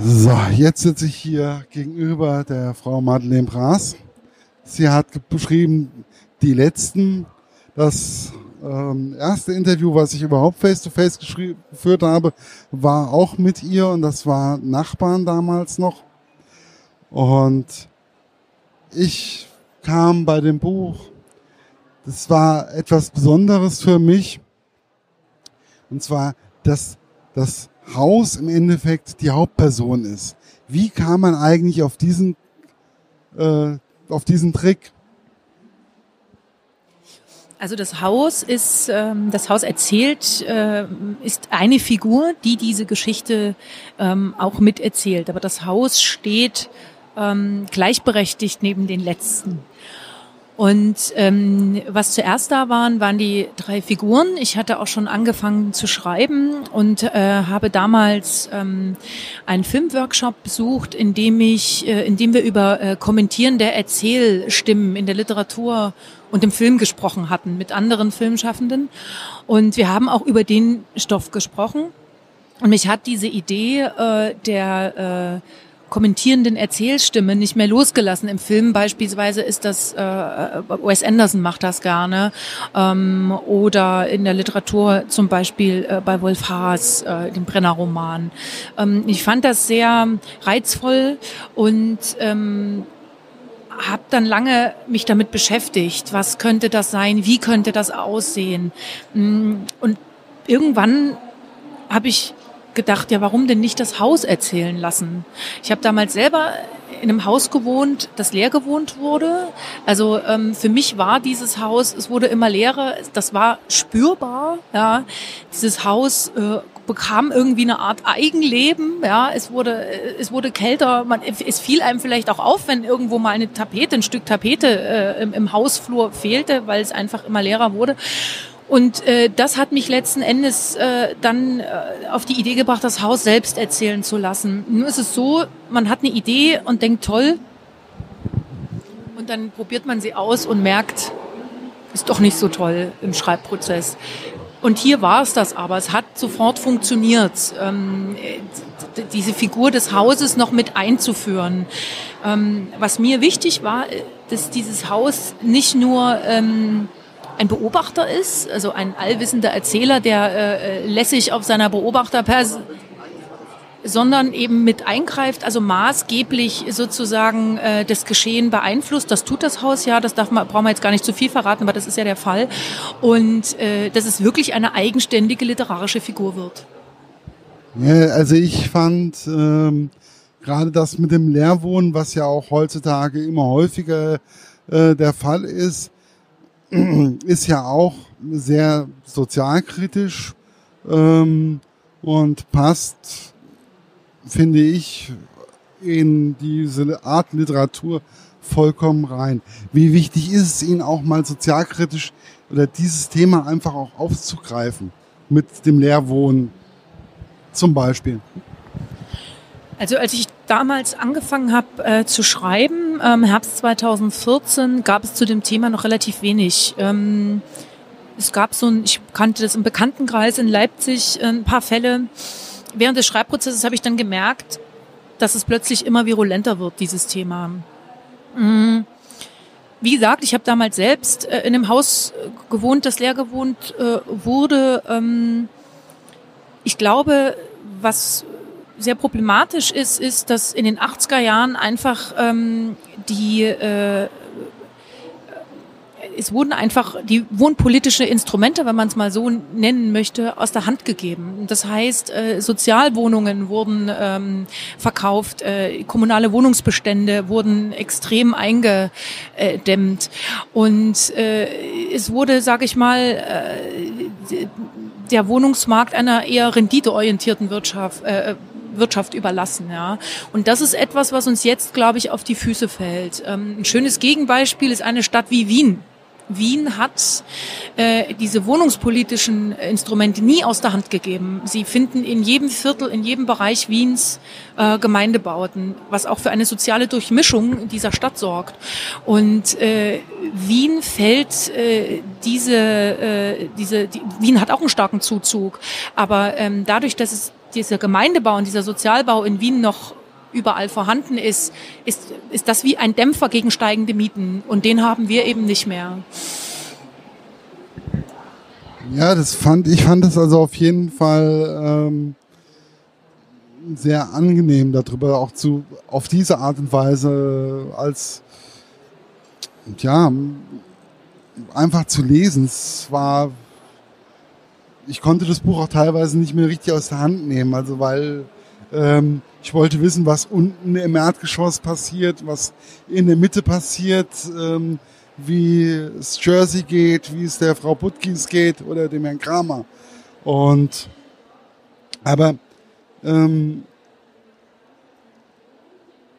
So, jetzt sitze ich hier gegenüber der Frau Madeleine Braas. Sie hat beschrieben, die letzten, das ähm, erste Interview, was ich überhaupt face-to-face -face geführt habe, war auch mit ihr und das war Nachbarn damals noch. Und ich kam bei dem Buch, das war etwas Besonderes für mich. Und zwar, dass das Haus im Endeffekt die Hauptperson ist. Wie kam man eigentlich auf diesen, äh, auf diesen Trick? Also das Haus ist, ähm, das Haus erzählt, äh, ist eine Figur, die diese Geschichte ähm, auch miterzählt. Aber das Haus steht ähm, gleichberechtigt neben den letzten. Und ähm, was zuerst da waren, waren die drei Figuren. Ich hatte auch schon angefangen zu schreiben und äh, habe damals ähm, einen Filmworkshop besucht, in dem ich, äh, in dem wir über äh, Kommentieren der Erzählstimmen in der Literatur und im Film gesprochen hatten mit anderen Filmschaffenden. Und wir haben auch über den Stoff gesprochen. Und mich hat diese Idee äh, der äh, kommentierenden Erzählstimme nicht mehr losgelassen. Im Film beispielsweise ist das, äh, Wes Anderson macht das gerne, ähm, oder in der Literatur zum Beispiel äh, bei Wolf Haas, äh, dem Brenner-Roman. Ähm, ich fand das sehr reizvoll und ähm, habe dann lange mich damit beschäftigt, was könnte das sein, wie könnte das aussehen. Mm, und irgendwann habe ich gedacht, ja, warum denn nicht das Haus erzählen lassen? Ich habe damals selber in einem Haus gewohnt, das leer gewohnt wurde. Also ähm, für mich war dieses Haus, es wurde immer leerer, das war spürbar. Ja, dieses Haus äh, bekam irgendwie eine Art Eigenleben. Ja, es wurde es wurde kälter. Man, es fiel einem vielleicht auch auf, wenn irgendwo mal eine Tapete, ein Stück Tapete äh, im, im Hausflur fehlte, weil es einfach immer leerer wurde. Und äh, das hat mich letzten Endes äh, dann äh, auf die Idee gebracht, das Haus selbst erzählen zu lassen. Nur ist es so, man hat eine Idee und denkt, toll. Und dann probiert man sie aus und merkt, ist doch nicht so toll im Schreibprozess. Und hier war es das aber. Es hat sofort funktioniert, ähm, diese Figur des Hauses noch mit einzuführen. Ähm, was mir wichtig war, dass dieses Haus nicht nur ähm, ein Beobachter ist, also ein allwissender Erzähler, der äh, lässig auf seiner Beobachterpers sondern eben mit eingreift, also maßgeblich sozusagen äh, das Geschehen beeinflusst. Das tut das Haus ja, das darf man, brauchen wir jetzt gar nicht zu viel verraten, aber das ist ja der Fall. Und äh, dass es wirklich eine eigenständige literarische Figur wird. Ja, also ich fand ähm, gerade das mit dem Leerwohnen, was ja auch heutzutage immer häufiger äh, der Fall ist, ist ja auch sehr sozialkritisch ähm, und passt, finde ich, in diese Art Literatur vollkommen rein. Wie wichtig ist es Ihnen auch mal sozialkritisch oder dieses Thema einfach auch aufzugreifen mit dem Leerwohnen zum Beispiel? Also als ich damals angefangen habe äh, zu schreiben, ähm, Herbst 2014, gab es zu dem Thema noch relativ wenig. Ähm, es gab so ein, ich kannte das im Bekanntenkreis in Leipzig, äh, ein paar Fälle. Während des Schreibprozesses habe ich dann gemerkt, dass es plötzlich immer virulenter wird, dieses Thema. Mhm. Wie gesagt, ich habe damals selbst äh, in einem Haus äh, gewohnt, das leer gewohnt äh, wurde. Ähm, ich glaube, was sehr problematisch ist, ist, dass in den 80er Jahren einfach ähm, die äh, es wurden einfach die wohnpolitische Instrumente, wenn man es mal so nennen möchte, aus der Hand gegeben. Das heißt, äh, Sozialwohnungen wurden ähm, verkauft, äh, kommunale Wohnungsbestände wurden extrem eingedämmt und äh, es wurde, sage ich mal, äh, der Wohnungsmarkt einer eher renditeorientierten Wirtschaft äh, Wirtschaft überlassen. Ja. Und das ist etwas, was uns jetzt, glaube ich, auf die Füße fällt. Ähm, ein schönes Gegenbeispiel ist eine Stadt wie Wien. Wien hat äh, diese wohnungspolitischen Instrumente nie aus der Hand gegeben. Sie finden in jedem Viertel, in jedem Bereich Wiens äh, Gemeindebauten, was auch für eine soziale Durchmischung dieser Stadt sorgt. Und äh, Wien fällt äh, diese, äh, diese die, Wien hat auch einen starken Zuzug, aber ähm, dadurch, dass es dieser Gemeindebau und dieser Sozialbau in Wien noch überall vorhanden ist, ist, ist das wie ein Dämpfer gegen steigende Mieten. Und den haben wir eben nicht mehr. Ja, das fand ich fand es also auf jeden Fall ähm, sehr angenehm darüber auch zu auf diese Art und Weise als ja einfach zu lesen. Es war ich konnte das Buch auch teilweise nicht mehr richtig aus der Hand nehmen, also weil ähm, ich wollte wissen, was unten im Erdgeschoss passiert, was in der Mitte passiert, ähm, wie es Jersey geht, wie es der Frau Putkins geht oder dem Herrn Kramer. Und aber ähm,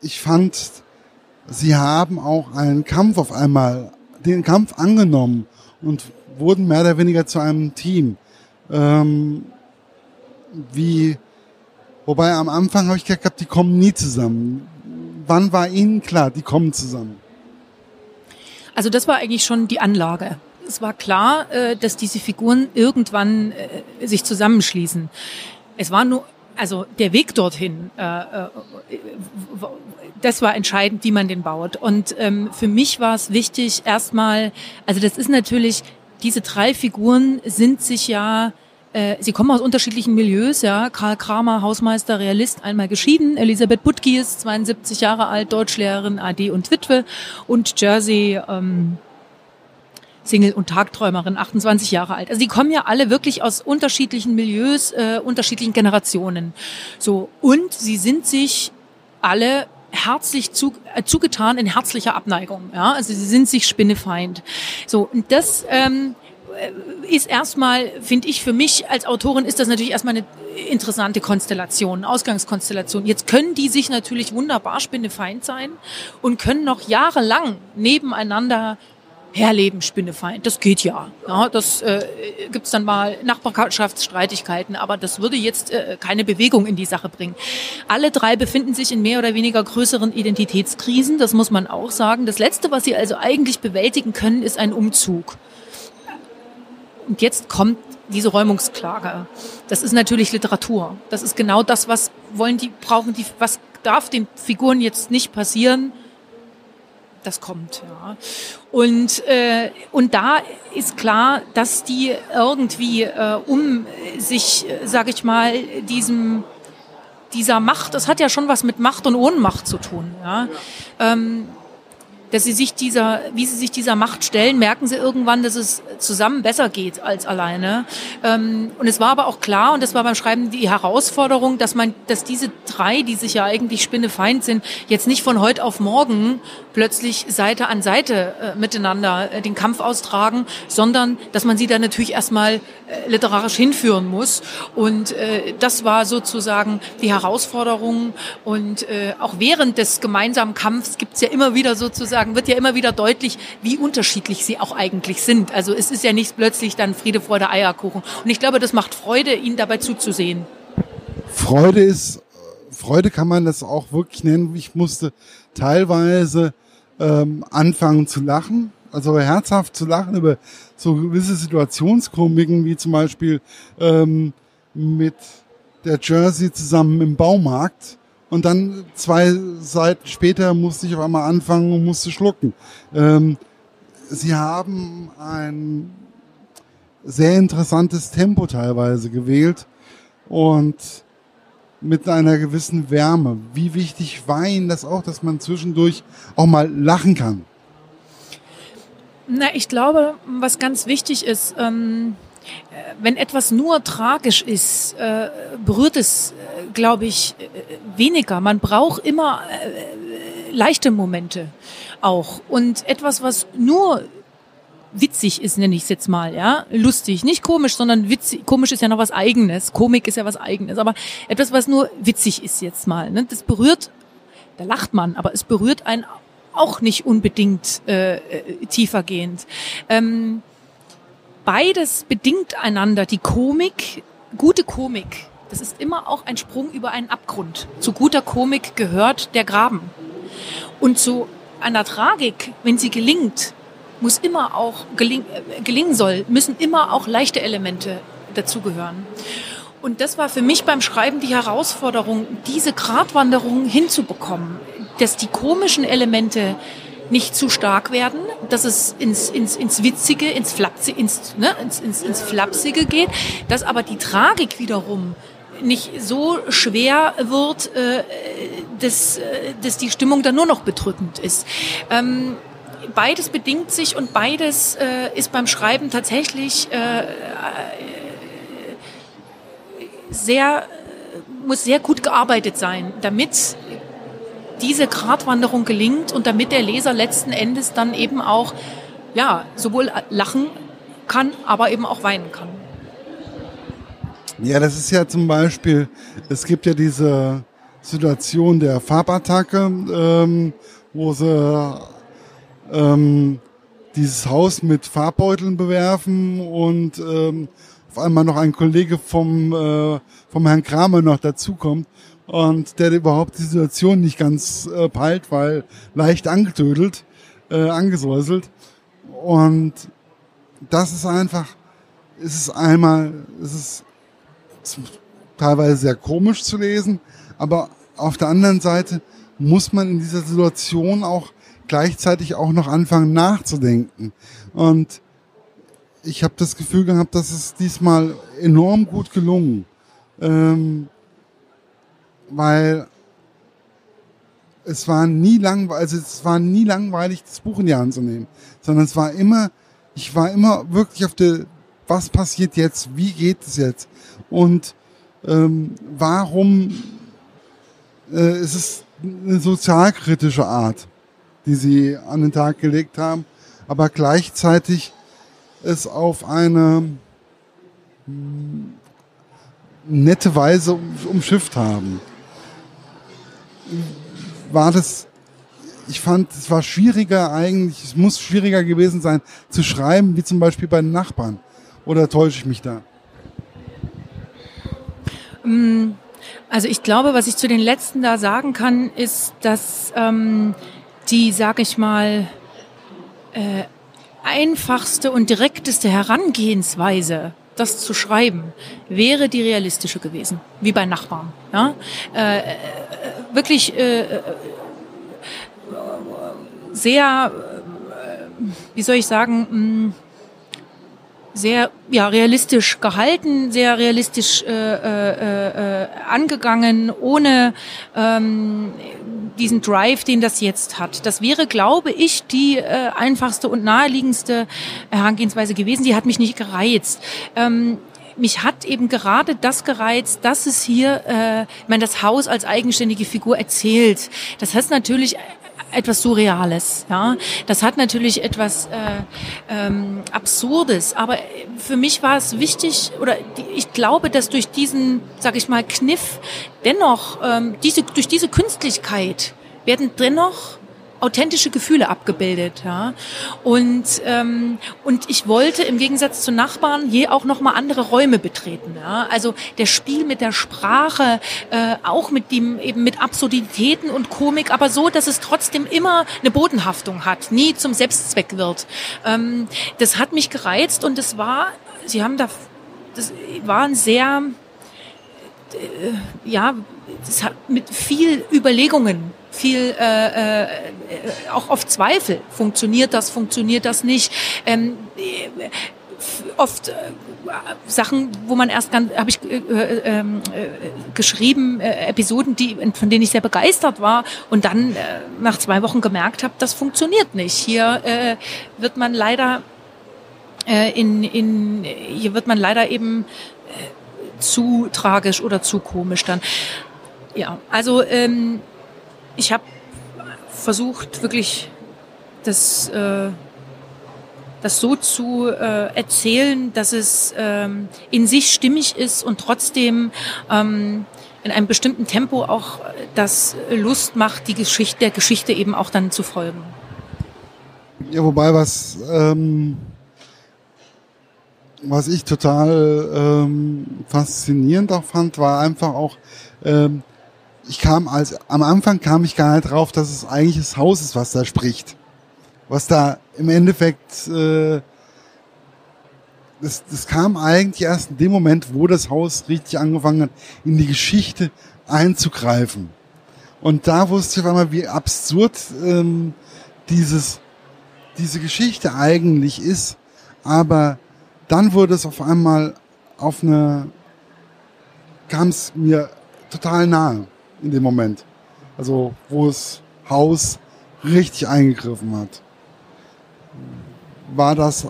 ich fand, sie haben auch einen Kampf auf einmal, den Kampf angenommen und wurden mehr oder weniger zu einem Team. Ähm, wie, wobei am Anfang habe ich gedacht, die kommen nie zusammen. Wann war Ihnen klar, die kommen zusammen? Also das war eigentlich schon die Anlage. Es war klar, äh, dass diese Figuren irgendwann äh, sich zusammenschließen. Es war nur, also der Weg dorthin, äh, das war entscheidend, wie man den baut. Und ähm, für mich war es wichtig, erstmal, also das ist natürlich, diese drei Figuren sind sich ja äh, Sie kommen aus unterschiedlichen Milieus, ja. Karl Kramer, Hausmeister, Realist, einmal geschieden. Elisabeth Butki ist 72 Jahre alt, Deutschlehrerin, AD und Witwe. Und Jersey, ähm, Single und Tagträumerin, 28 Jahre alt. Also die kommen ja alle wirklich aus unterschiedlichen Milieus, äh, unterschiedlichen Generationen. So und sie sind sich alle herzlich zu, äh, zugetan in herzlicher Abneigung. Ja, also sie sind sich spinnefeind. So und das ähm, äh, ist erstmal, finde ich, für mich als Autorin ist das natürlich erstmal eine interessante Konstellation, Ausgangskonstellation. Jetzt können die sich natürlich wunderbar Spinnefeind sein und können noch jahrelang nebeneinander herleben, Spinnefeind. Das geht ja. ja das äh, gibt dann mal Nachbarschaftsstreitigkeiten, aber das würde jetzt äh, keine Bewegung in die Sache bringen. Alle drei befinden sich in mehr oder weniger größeren Identitätskrisen, das muss man auch sagen. Das Letzte, was sie also eigentlich bewältigen können, ist ein Umzug. Und jetzt kommt diese Räumungsklage. Das ist natürlich Literatur. Das ist genau das, was wollen die, brauchen die, was darf den Figuren jetzt nicht passieren. Das kommt, ja. Und, äh, und da ist klar, dass die irgendwie, äh, um sich, äh, sage ich mal, diesem, dieser Macht, das hat ja schon was mit Macht und Ohnmacht zu tun, ja. Ähm, dass sie sich dieser, wie sie sich dieser Macht stellen, merken sie irgendwann, dass es zusammen besser geht als alleine. Ähm, und es war aber auch klar, und das war beim Schreiben die Herausforderung, dass man, dass diese drei, die sich ja eigentlich spinnefeind sind, jetzt nicht von heute auf morgen plötzlich Seite an Seite äh, miteinander äh, den Kampf austragen, sondern dass man sie dann natürlich erstmal äh, literarisch hinführen muss. Und äh, das war sozusagen die Herausforderung. Und äh, auch während des gemeinsamen Kampfs gibt es ja immer wieder sozusagen sagen, wird ja immer wieder deutlich, wie unterschiedlich sie auch eigentlich sind. Also es ist ja nicht plötzlich dann Friede, Freude, Eierkuchen. Und ich glaube, das macht Freude, ihnen dabei zuzusehen. Freude ist, Freude kann man das auch wirklich nennen. Ich musste teilweise ähm, anfangen zu lachen, also herzhaft zu lachen über so gewisse Situationskomiken, wie zum Beispiel ähm, mit der Jersey zusammen im Baumarkt und dann zwei Seiten später musste ich auf einmal anfangen und musste schlucken. Ähm, sie haben ein sehr interessantes Tempo teilweise gewählt und mit einer gewissen Wärme. Wie wichtig war Ihnen das auch, dass man zwischendurch auch mal lachen kann? Na, ich glaube, was ganz wichtig ist, ähm, wenn etwas nur tragisch ist, äh, berührt es, äh, glaube ich, äh, weniger. Man braucht immer leichte Momente auch. Und etwas, was nur witzig ist, nenne ich es jetzt mal, ja, lustig, nicht komisch, sondern witzig. Komisch ist ja noch was Eigenes, Komik ist ja was Eigenes, aber etwas, was nur witzig ist jetzt mal, ne? das berührt, da lacht man, aber es berührt einen auch nicht unbedingt äh tiefergehend. Ähm, beides bedingt einander. Die Komik, gute Komik, das ist immer auch ein Sprung über einen Abgrund. Zu guter Komik gehört der Graben. Und zu einer Tragik, wenn sie gelingt, muss immer auch geling, äh, gelingen soll, müssen immer auch leichte Elemente dazugehören. Und das war für mich beim Schreiben die Herausforderung, diese Gratwanderung hinzubekommen, dass die komischen Elemente nicht zu stark werden, dass es ins, ins, ins Witzige, ins, Flapsige, ins, ne, ins, ins, ins Flapsige geht, dass aber die Tragik wiederum nicht so schwer wird, äh, dass, äh, dass die Stimmung dann nur noch bedrückend ist. Ähm, beides bedingt sich und beides äh, ist beim Schreiben tatsächlich äh, äh sehr, muss sehr gut gearbeitet sein, damit diese Gratwanderung gelingt und damit der Leser letzten Endes dann eben auch, ja, sowohl lachen kann, aber eben auch weinen kann. Ja, das ist ja zum Beispiel, es gibt ja diese Situation der Farbattacke, ähm, wo sie ähm, dieses Haus mit Farbbeuteln bewerfen und ähm, auf einmal noch ein Kollege vom, äh, vom Herrn Kramer noch dazukommt und der überhaupt die Situation nicht ganz äh, peilt, weil leicht angetödelt, äh, angesäuselt. Und das ist einfach, es ist einmal, es ist teilweise sehr komisch zu lesen, aber auf der anderen Seite muss man in dieser Situation auch gleichzeitig auch noch anfangen nachzudenken. Und ich habe das Gefühl gehabt, dass es diesmal enorm gut gelungen. Ähm, weil es war nie langweilig, also es war nie langweilig, das Buch in die Hand zu nehmen, sondern es war immer, ich war immer wirklich auf der, was passiert jetzt, wie geht es jetzt und ähm, warum äh, ist es eine sozialkritische Art, die sie an den Tag gelegt haben, aber gleichzeitig es auf eine hm, nette Weise umschifft haben. War das, ich fand, es war schwieriger eigentlich, es muss schwieriger gewesen sein zu schreiben, wie zum Beispiel bei den Nachbarn. Oder täusche ich mich da? Hm, also ich glaube, was ich zu den letzten da sagen kann, ist, dass ähm, die, sag ich mal, äh, einfachste und direkteste Herangehensweise, das zu schreiben, wäre die realistische gewesen, wie bei Nachbarn. Ja? Äh wirklich äh, äh, sehr, äh, wie soll ich sagen, mm, sehr ja, realistisch gehalten, sehr realistisch äh, äh, äh, angegangen, ohne ähm, diesen Drive, den das jetzt hat. Das wäre, glaube ich, die äh, einfachste und naheliegendste Herangehensweise gewesen. Die hat mich nicht gereizt. Ähm, mich hat eben gerade das gereizt, dass es hier, äh, ich meine, das Haus als eigenständige Figur erzählt. Das heißt natürlich etwas Surreales. Ja, das hat natürlich etwas äh, ähm, Absurdes. Aber für mich war es wichtig, oder ich glaube, dass durch diesen, sag ich mal, Kniff dennoch ähm, diese durch diese Künstlichkeit werden dennoch authentische Gefühle abgebildet, ja. Und ähm, und ich wollte im Gegensatz zu Nachbarn je auch noch mal andere Räume betreten, ja. Also der Spiel mit der Sprache, äh, auch mit dem eben mit Absurditäten und Komik, aber so, dass es trotzdem immer eine Bodenhaftung hat, nie zum Selbstzweck wird. Ähm, das hat mich gereizt und es war, Sie haben da, das waren sehr äh, ja, das hat mit viel Überlegungen viel äh, äh, auch auf Zweifel. Funktioniert das, funktioniert das nicht? Ähm, äh, oft äh, Sachen, wo man erst ganz, habe ich äh, äh, ähm, äh, geschrieben, äh, Episoden, die, von denen ich sehr begeistert war und dann äh, nach zwei Wochen gemerkt habe, das funktioniert nicht. Hier äh, wird man leider äh, in, in, hier wird man leider eben äh, zu tragisch oder zu komisch dann. Ja, also ähm, ich habe versucht, wirklich das, äh, das so zu äh, erzählen, dass es ähm, in sich stimmig ist und trotzdem ähm, in einem bestimmten Tempo auch das Lust macht, die Geschichte, der Geschichte eben auch dann zu folgen. Ja, wobei was, ähm, was ich total ähm, faszinierend auch fand, war einfach auch, ähm, ich kam als, am Anfang kam ich gar nicht drauf, dass es eigentlich das Haus ist, was da spricht. Was da im Endeffekt, äh, das, das kam eigentlich erst in dem Moment, wo das Haus richtig angefangen hat, in die Geschichte einzugreifen. Und da wusste ich auf einmal, wie absurd ähm, dieses, diese Geschichte eigentlich ist. Aber dann wurde es auf einmal auf eine, kam es mir total nahe in dem Moment. Also wo das Haus richtig eingegriffen hat. War das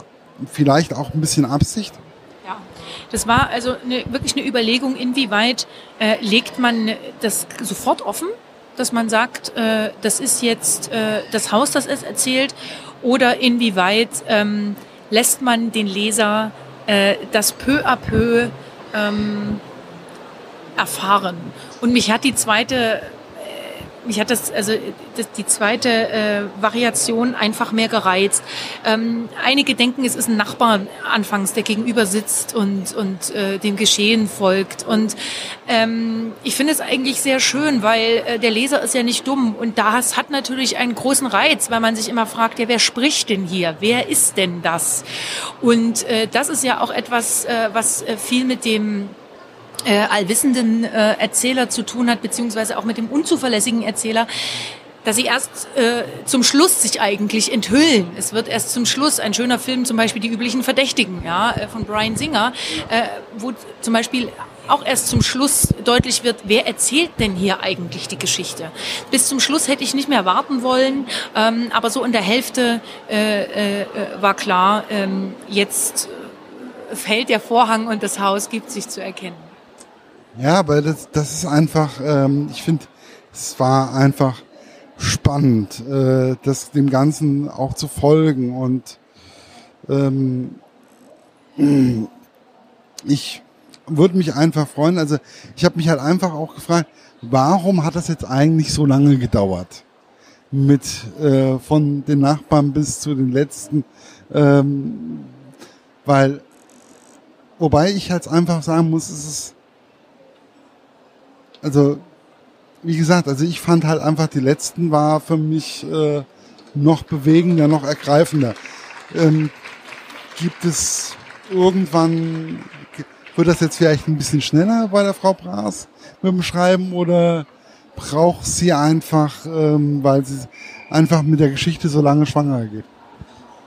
vielleicht auch ein bisschen Absicht? Ja, das war also eine, wirklich eine Überlegung, inwieweit äh, legt man das sofort offen, dass man sagt, äh, das ist jetzt äh, das Haus, das es erzählt, oder inwieweit ähm, lässt man den Leser äh, das peu à peu ähm, erfahren. Und mich hat die zweite mich hat das, also das, die zweite äh, Variation einfach mehr gereizt. Ähm, einige denken, es ist ein Nachbar anfangs, der gegenüber sitzt und, und äh, dem Geschehen folgt. Und ähm, ich finde es eigentlich sehr schön, weil äh, der Leser ist ja nicht dumm. Und das hat natürlich einen großen Reiz, weil man sich immer fragt, ja, wer spricht denn hier? Wer ist denn das? Und äh, das ist ja auch etwas, äh, was äh, viel mit dem äh, allwissenden äh, Erzähler zu tun hat, beziehungsweise auch mit dem unzuverlässigen Erzähler, dass sie erst äh, zum Schluss sich eigentlich enthüllen. Es wird erst zum Schluss ein schöner Film, zum Beispiel Die üblichen Verdächtigen, ja, äh, von Brian Singer, äh, wo zum Beispiel auch erst zum Schluss deutlich wird, wer erzählt denn hier eigentlich die Geschichte. Bis zum Schluss hätte ich nicht mehr warten wollen, ähm, aber so in der Hälfte äh, äh, war klar, ähm, jetzt fällt der Vorhang und das Haus gibt sich zu erkennen. Ja, aber das, das ist einfach, ähm, ich finde, es war einfach spannend, äh, das dem Ganzen auch zu folgen und ähm, ich würde mich einfach freuen. Also ich habe mich halt einfach auch gefragt, warum hat das jetzt eigentlich so lange gedauert? Mit äh, von den Nachbarn bis zu den letzten, ähm, weil wobei ich halt einfach sagen muss, es ist also wie gesagt, also ich fand halt einfach die letzten war für mich äh, noch bewegender, noch ergreifender. Ähm, gibt es irgendwann, wird das jetzt vielleicht ein bisschen schneller bei der Frau Braas mit dem Schreiben oder braucht sie einfach, ähm, weil sie einfach mit der Geschichte so lange schwanger geht?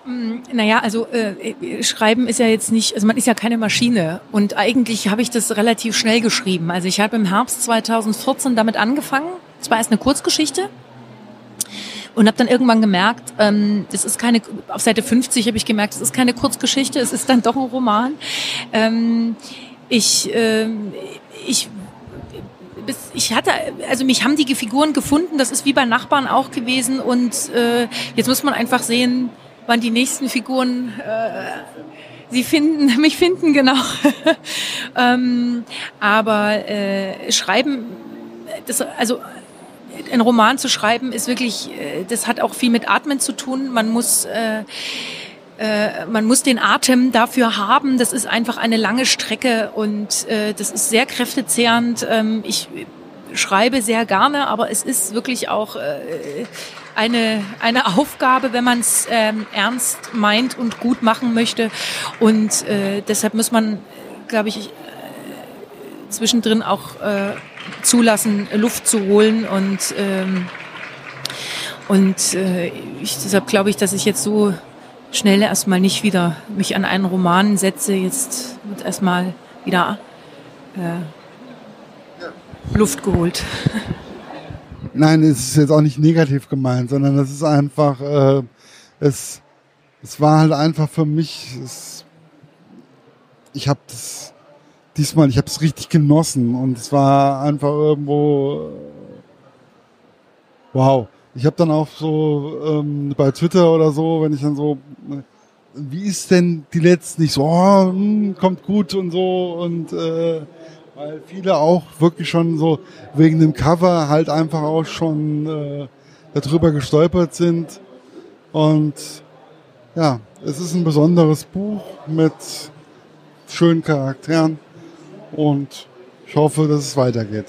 Mm, naja, also äh, Schreiben ist ja jetzt nicht, also man ist ja keine Maschine und eigentlich habe ich das relativ schnell geschrieben. Also ich habe im Herbst 2014 damit angefangen. Es war erst eine Kurzgeschichte und habe dann irgendwann gemerkt, ähm, das ist keine, auf Seite 50 habe ich gemerkt, es ist keine Kurzgeschichte, es ist dann doch ein Roman. Ähm, ich, äh, ich bis ich hatte, also mich haben die Figuren gefunden, das ist wie bei Nachbarn auch gewesen und äh, jetzt muss man einfach sehen, wann die nächsten Figuren äh, sie finden, mich finden, genau. ähm, aber äh, schreiben, das, also ein Roman zu schreiben ist wirklich, äh, das hat auch viel mit Atmen zu tun. Man muss äh, äh, man muss den Atem dafür haben. Das ist einfach eine lange Strecke und äh, das ist sehr kräftezehrend. Ähm, ich schreibe sehr gerne, aber es ist wirklich auch äh, eine, eine Aufgabe, wenn man es ähm, ernst meint und gut machen möchte. Und äh, deshalb muss man, glaube ich, äh, zwischendrin auch äh, zulassen, Luft zu holen und ähm, und äh, ich, deshalb glaube ich, dass ich jetzt so schnell erstmal nicht wieder mich an einen Roman setze. Jetzt wird erstmal wieder äh, Luft geholt. Nein, es ist jetzt auch nicht negativ gemeint, sondern es ist einfach, äh, es, es war halt einfach für mich, es, ich habe das diesmal, ich habe es richtig genossen und es war einfach irgendwo, wow. Ich habe dann auch so ähm, bei Twitter oder so, wenn ich dann so, wie ist denn die letzten? Ich so, oh, mh, hm, kommt gut und so und äh, weil viele auch wirklich schon so wegen dem Cover halt einfach auch schon äh, darüber gestolpert sind. Und ja, es ist ein besonderes Buch mit schönen Charakteren und ich hoffe, dass es weitergeht.